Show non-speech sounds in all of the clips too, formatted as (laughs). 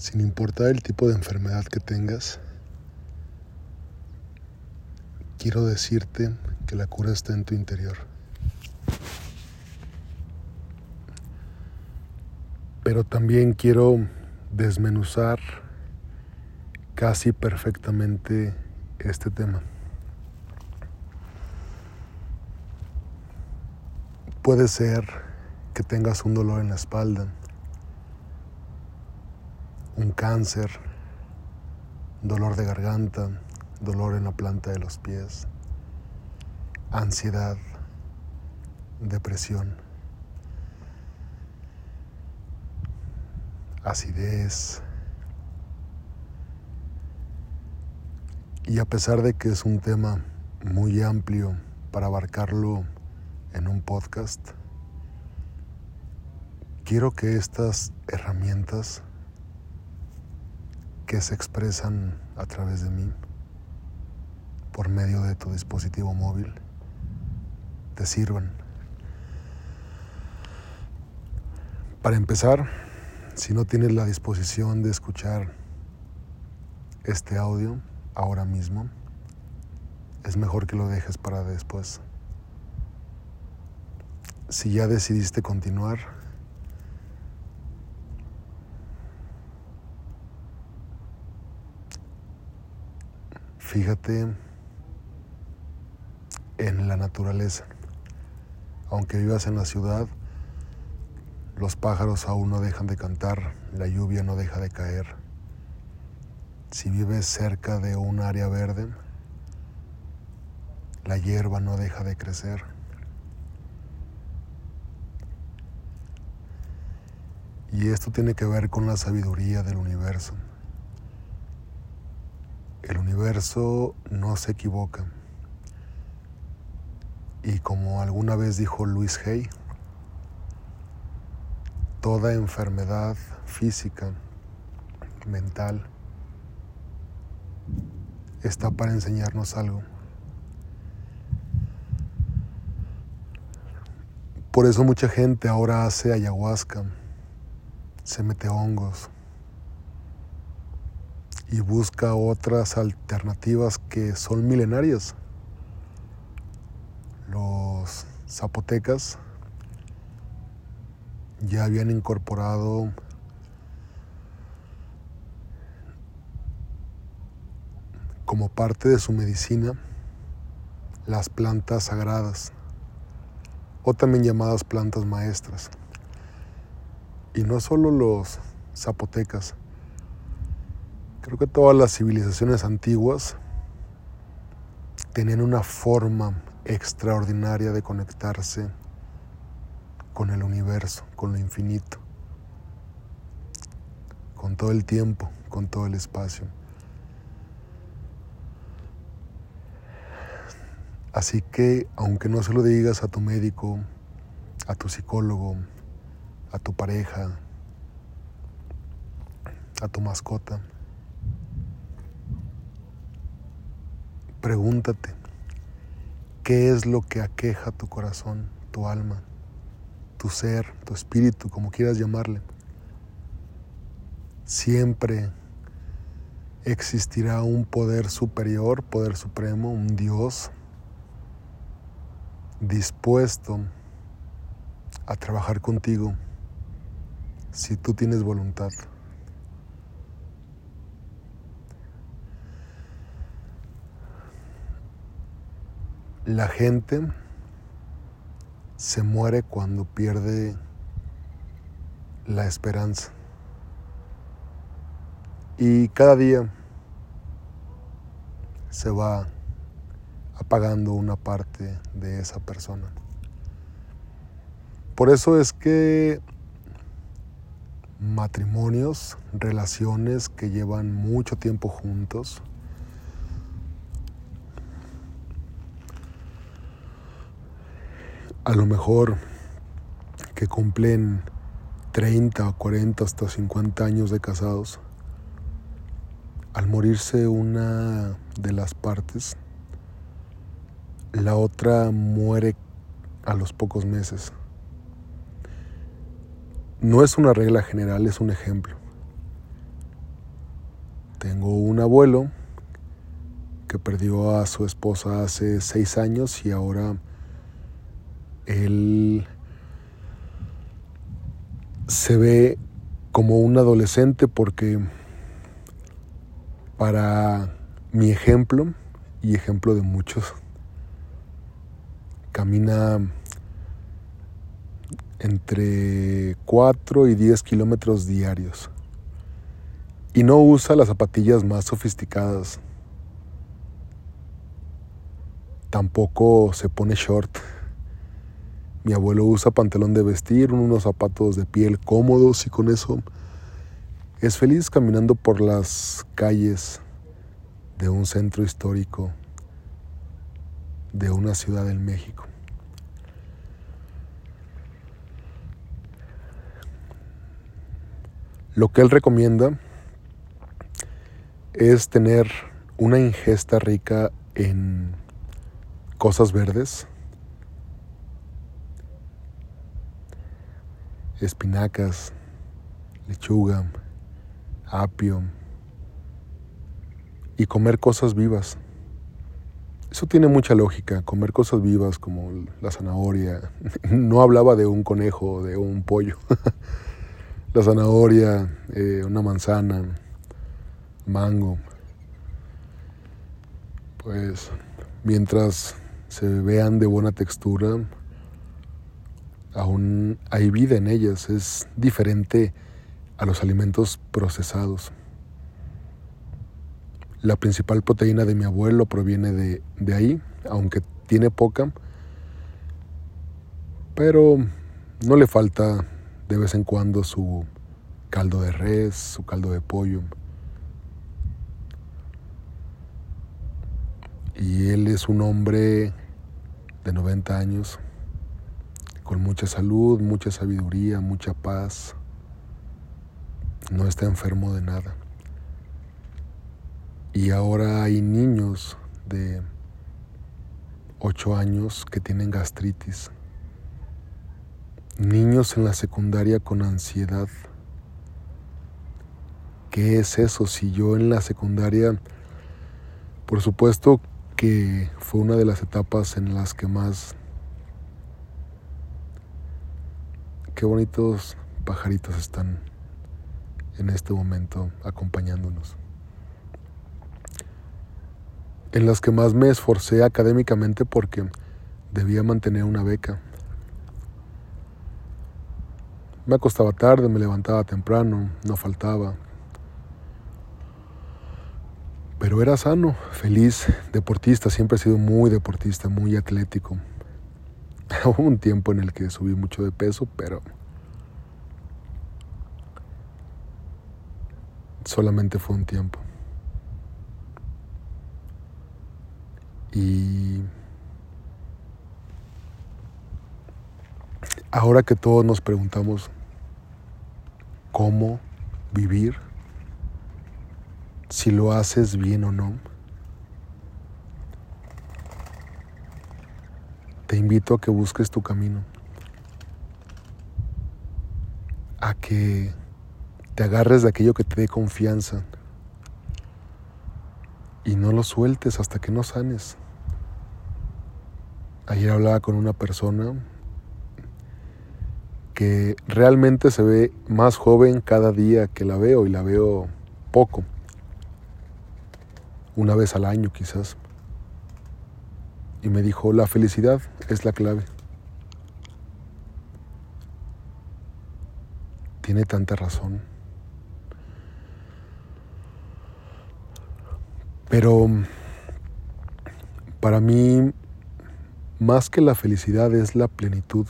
sin importar el tipo de enfermedad que tengas, quiero decirte que la cura está en tu interior. Pero también quiero desmenuzar casi perfectamente este tema. Puede ser que tengas un dolor en la espalda, un cáncer, dolor de garganta, dolor en la planta de los pies, ansiedad, depresión, acidez. Y a pesar de que es un tema muy amplio para abarcarlo en un podcast, quiero que estas herramientas que se expresan a través de mí por medio de tu dispositivo móvil te sirvan. Para empezar, si no tienes la disposición de escuchar este audio ahora mismo, es mejor que lo dejes para después. Si ya decidiste continuar, fíjate en la naturaleza. Aunque vivas en la ciudad, los pájaros aún no dejan de cantar, la lluvia no deja de caer. Si vives cerca de un área verde, la hierba no deja de crecer. Y esto tiene que ver con la sabiduría del universo. El universo no se equivoca. Y como alguna vez dijo Luis Hay, toda enfermedad física, mental, está para enseñarnos algo. Por eso mucha gente ahora hace ayahuasca se mete hongos y busca otras alternativas que son milenarias. Los zapotecas ya habían incorporado como parte de su medicina las plantas sagradas o también llamadas plantas maestras. Y no solo los zapotecas, creo que todas las civilizaciones antiguas tenían una forma extraordinaria de conectarse con el universo, con lo infinito, con todo el tiempo, con todo el espacio. Así que, aunque no se lo digas a tu médico, a tu psicólogo, a tu pareja, a tu mascota. Pregúntate, ¿qué es lo que aqueja tu corazón, tu alma, tu ser, tu espíritu, como quieras llamarle? Siempre existirá un poder superior, poder supremo, un Dios dispuesto a trabajar contigo si tú tienes voluntad. La gente se muere cuando pierde la esperanza. Y cada día se va apagando una parte de esa persona. Por eso es que matrimonios, relaciones que llevan mucho tiempo juntos. A lo mejor que cumplen 30 o 40 hasta 50 años de casados, al morirse una de las partes, la otra muere a los pocos meses. No es una regla general, es un ejemplo. Tengo un abuelo que perdió a su esposa hace seis años y ahora él se ve como un adolescente porque para mi ejemplo y ejemplo de muchos, camina entre 4 y 10 kilómetros diarios y no usa las zapatillas más sofisticadas Tampoco se pone short. Mi abuelo usa pantalón de vestir, unos zapatos de piel cómodos y con eso es feliz caminando por las calles de un centro histórico de una ciudad del México. Lo que él recomienda es tener una ingesta rica en cosas verdes, espinacas, lechuga, apio y comer cosas vivas. Eso tiene mucha lógica, comer cosas vivas como la zanahoria. (laughs) No hablaba de un conejo de un pollo. (laughs) la zanahoria, eh, una manzana, mango. Pues mientras se vean de buena textura, aún hay vida en ellas, es diferente a los alimentos procesados. La principal proteína de mi abuelo proviene de, de ahí, aunque tiene poca, pero no le falta de vez en cuando su caldo de res, su caldo de pollo. Y él es un hombre de 90 años, con mucha salud, mucha sabiduría, mucha paz. No está enfermo de nada. Y ahora hay niños de 8 años que tienen gastritis. Niños en la secundaria con ansiedad. ¿Qué es eso? Si yo en la secundaria, por supuesto que fue una de las etapas en las que más... Qué bonitos pajaritos están en este momento acompañándonos. En las que más me esforcé académicamente porque debía mantener una beca. Me acostaba tarde, me levantaba temprano, no faltaba, pero era sano, feliz, deportista, siempre he sido muy deportista, muy atlético. (laughs) Hubo un tiempo en el que subí mucho de peso, pero solamente fue un tiempo. Y ahora que todos nos preguntamos cómo vivir, si lo haces bien o no. Te invito a que busques tu camino, a que te agarres de aquello que te dé confianza y no lo sueltes hasta que no sanes. Ayer hablaba con una persona que realmente se ve más joven cada día que la veo y la veo poco una vez al año quizás. Y me dijo, la felicidad es la clave. Tiene tanta razón. Pero para mí, más que la felicidad es la plenitud,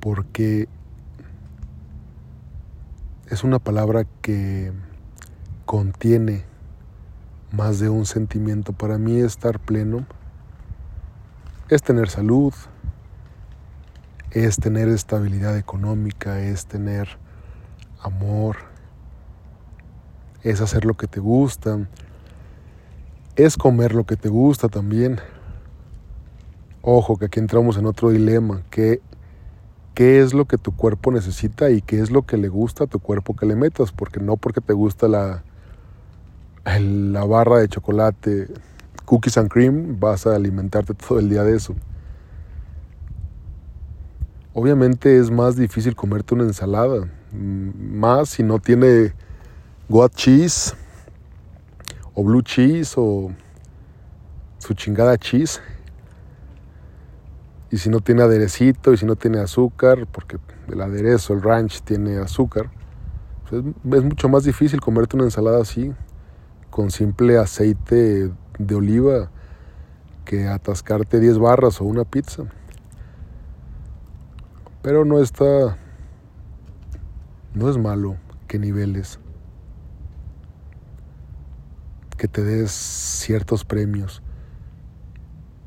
porque es una palabra que contiene más de un sentimiento. Para mí estar pleno es tener salud, es tener estabilidad económica, es tener amor, es hacer lo que te gusta, es comer lo que te gusta también. Ojo, que aquí entramos en otro dilema, qué es lo que tu cuerpo necesita y qué es lo que le gusta a tu cuerpo que le metas, porque no porque te gusta la la barra de chocolate, cookies and cream, vas a alimentarte todo el día de eso. Obviamente es más difícil comerte una ensalada, mm, más si no tiene goat cheese o blue cheese o su chingada cheese. Y si no tiene aderecito y si no tiene azúcar, porque el aderezo, el ranch tiene azúcar, pues es mucho más difícil comerte una ensalada así, con simple aceite de oliva, que atascarte 10 barras o una pizza. Pero no está, no es malo que niveles, que te des ciertos premios.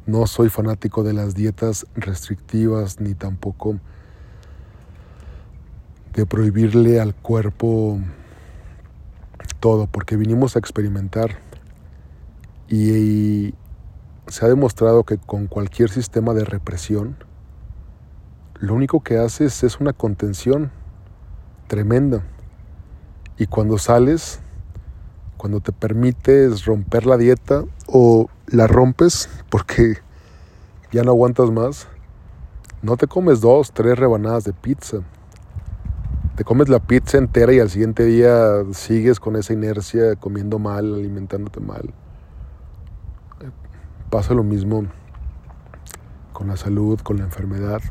No soy fanático de las dietas restrictivas ni tampoco de prohibirle al cuerpo todo, porque vinimos a experimentar y, se ha demostrado que con cualquier sistema de represión, lo único que haces es una contención tremenda. Y cuando sales, cuando te permites romper la dieta o la rompes (laughs) porque ya no aguantas más, no te comes dos, tres rebanadas de pizza. Te comes la pizza entera y al siguiente día sigues con esa inercia, comiendo mal, alimentándote mal. Pasa lo mismo con la salud, con la enfermedad.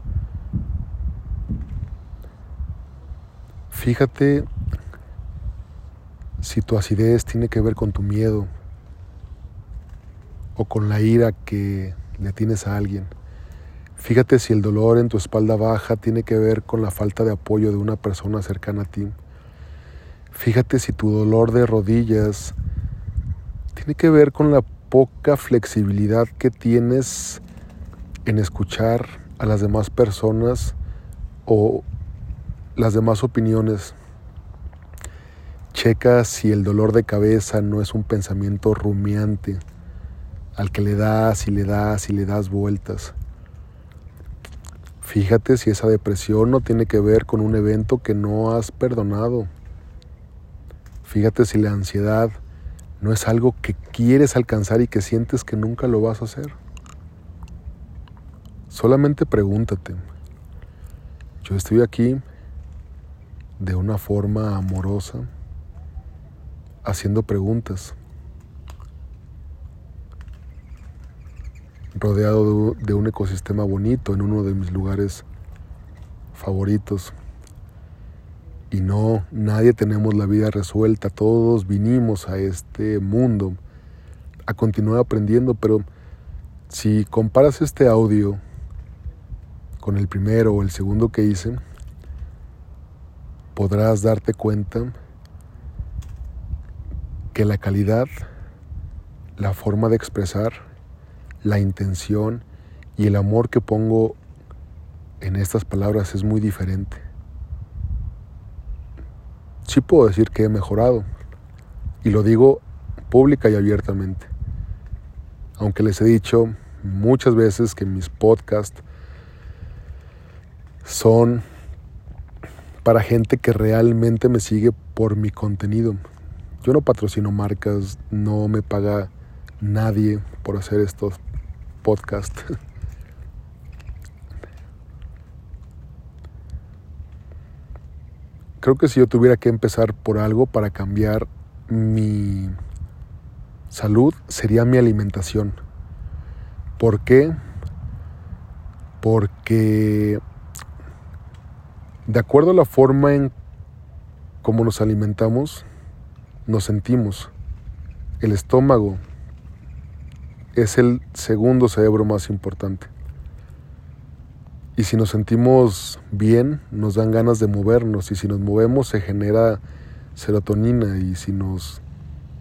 Fíjate si tu acidez tiene que ver con tu miedo o con la ira que le tienes a alguien. Fíjate si el dolor en tu espalda baja tiene que ver con la falta de apoyo de una persona cercana a ti. Fíjate si tu dolor de rodillas tiene que ver con la poca flexibilidad que tienes en escuchar a las demás personas o las demás opiniones Checa si el dolor de cabeza no es un pensamiento rumiante al que le das y le das y le das vueltas. Fíjate si esa depresión no tiene que ver con un evento que no has perdonado. Fíjate si la ansiedad no es algo que quieres alcanzar y que sientes que nunca lo vas a hacer. Solamente pregúntate, yo estoy aquí de una forma amorosa haciendo preguntas, rodeado de un ecosistema bonito en uno de mis lugares favoritos. Y no, nadie tenemos la vida resuelta, todos vinimos a este mundo a continuar aprendiendo, pero si comparas este audio con el primero o el segundo que hice, podrás darte cuenta que la calidad, la forma de expresar, la intención y el amor que pongo en estas palabras es muy diferente. Sí puedo decir que he mejorado y lo digo pública y abiertamente. Aunque les he dicho muchas veces que mis podcasts son para gente que realmente me sigue por mi contenido, yo no patrocino marcas, no me paga nadie por hacer estos podcasts. Creo que si yo tuviera que empezar por algo para cambiar mi salud, sería mi alimentación. ¿Por qué? Porque de acuerdo a la forma en cómo nos alimentamos, nos sentimos. El estómago es el segundo cerebro más importante. Y si nos sentimos bien, nos dan ganas de movernos. Y si nos movemos, se genera serotonina. Y si nos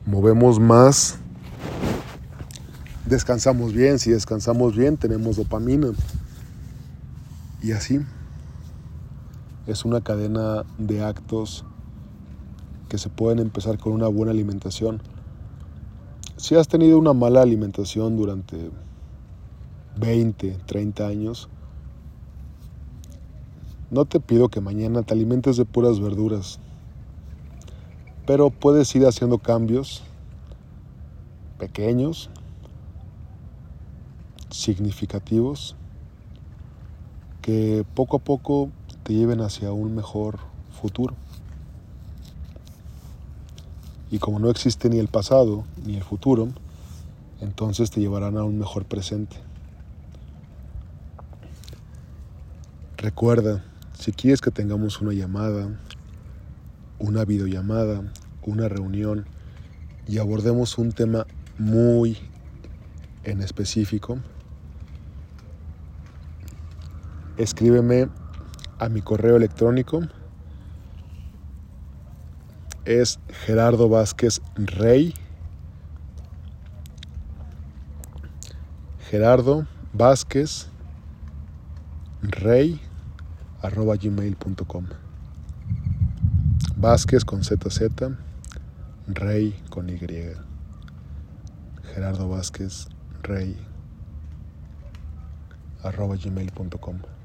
movemos más, descansamos bien. Si descansamos bien, tenemos dopamina. Y así. Es una cadena de actos que se pueden empezar con una buena alimentación. Si has tenido una mala alimentación durante 20, 30 años, no te pido que mañana te alimentes de puras verduras, pero puedes ir haciendo cambios pequeños, significativos, que poco a poco te lleven hacia un mejor futuro. Y como no existe ni el pasado ni el futuro, entonces te llevarán a un mejor presente. Recuerda, si quieres que tengamos una llamada, una videollamada, una reunión y abordemos un tema muy en específico, escríbeme a mi correo electrónico. Es Gerardo Vázquez Rey. Gerardo Vázquez Rey arroba gmail.com. Vázquez con ZZ, Rey con Y. Gerardo Vázquez Rey arroba gmail.com.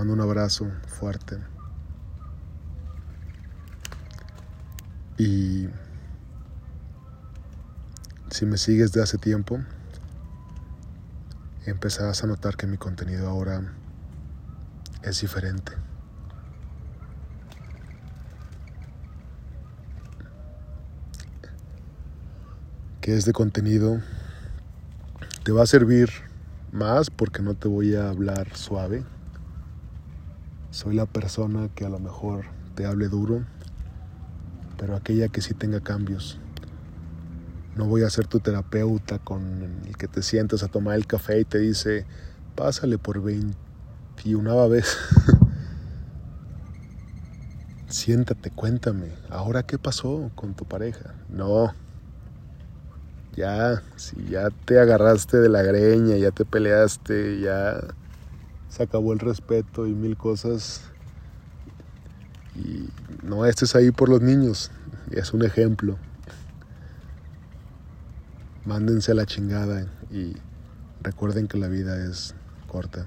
mando un abrazo fuerte. Y si me sigues de hace tiempo, empezarás a notar que mi contenido ahora es diferente. Que este contenido te va a servir más porque no te voy a hablar suave. Soy la persona que a lo mejor te hable duro, pero aquella que sí tenga cambios. No voy a ser tu terapeuta con el que te sientas a tomar el café y te dice, pásale por 21 vez. (laughs) Siéntate, cuéntame, ¿ahora qué pasó con tu pareja? No. Ya, si ya te agarraste de la greña, ya te peleaste, ya se acabó el respeto y mil cosas. Y no estés ahí por los niños, es un ejemplo. Mándense a la chingada y recuerden que la vida es corta.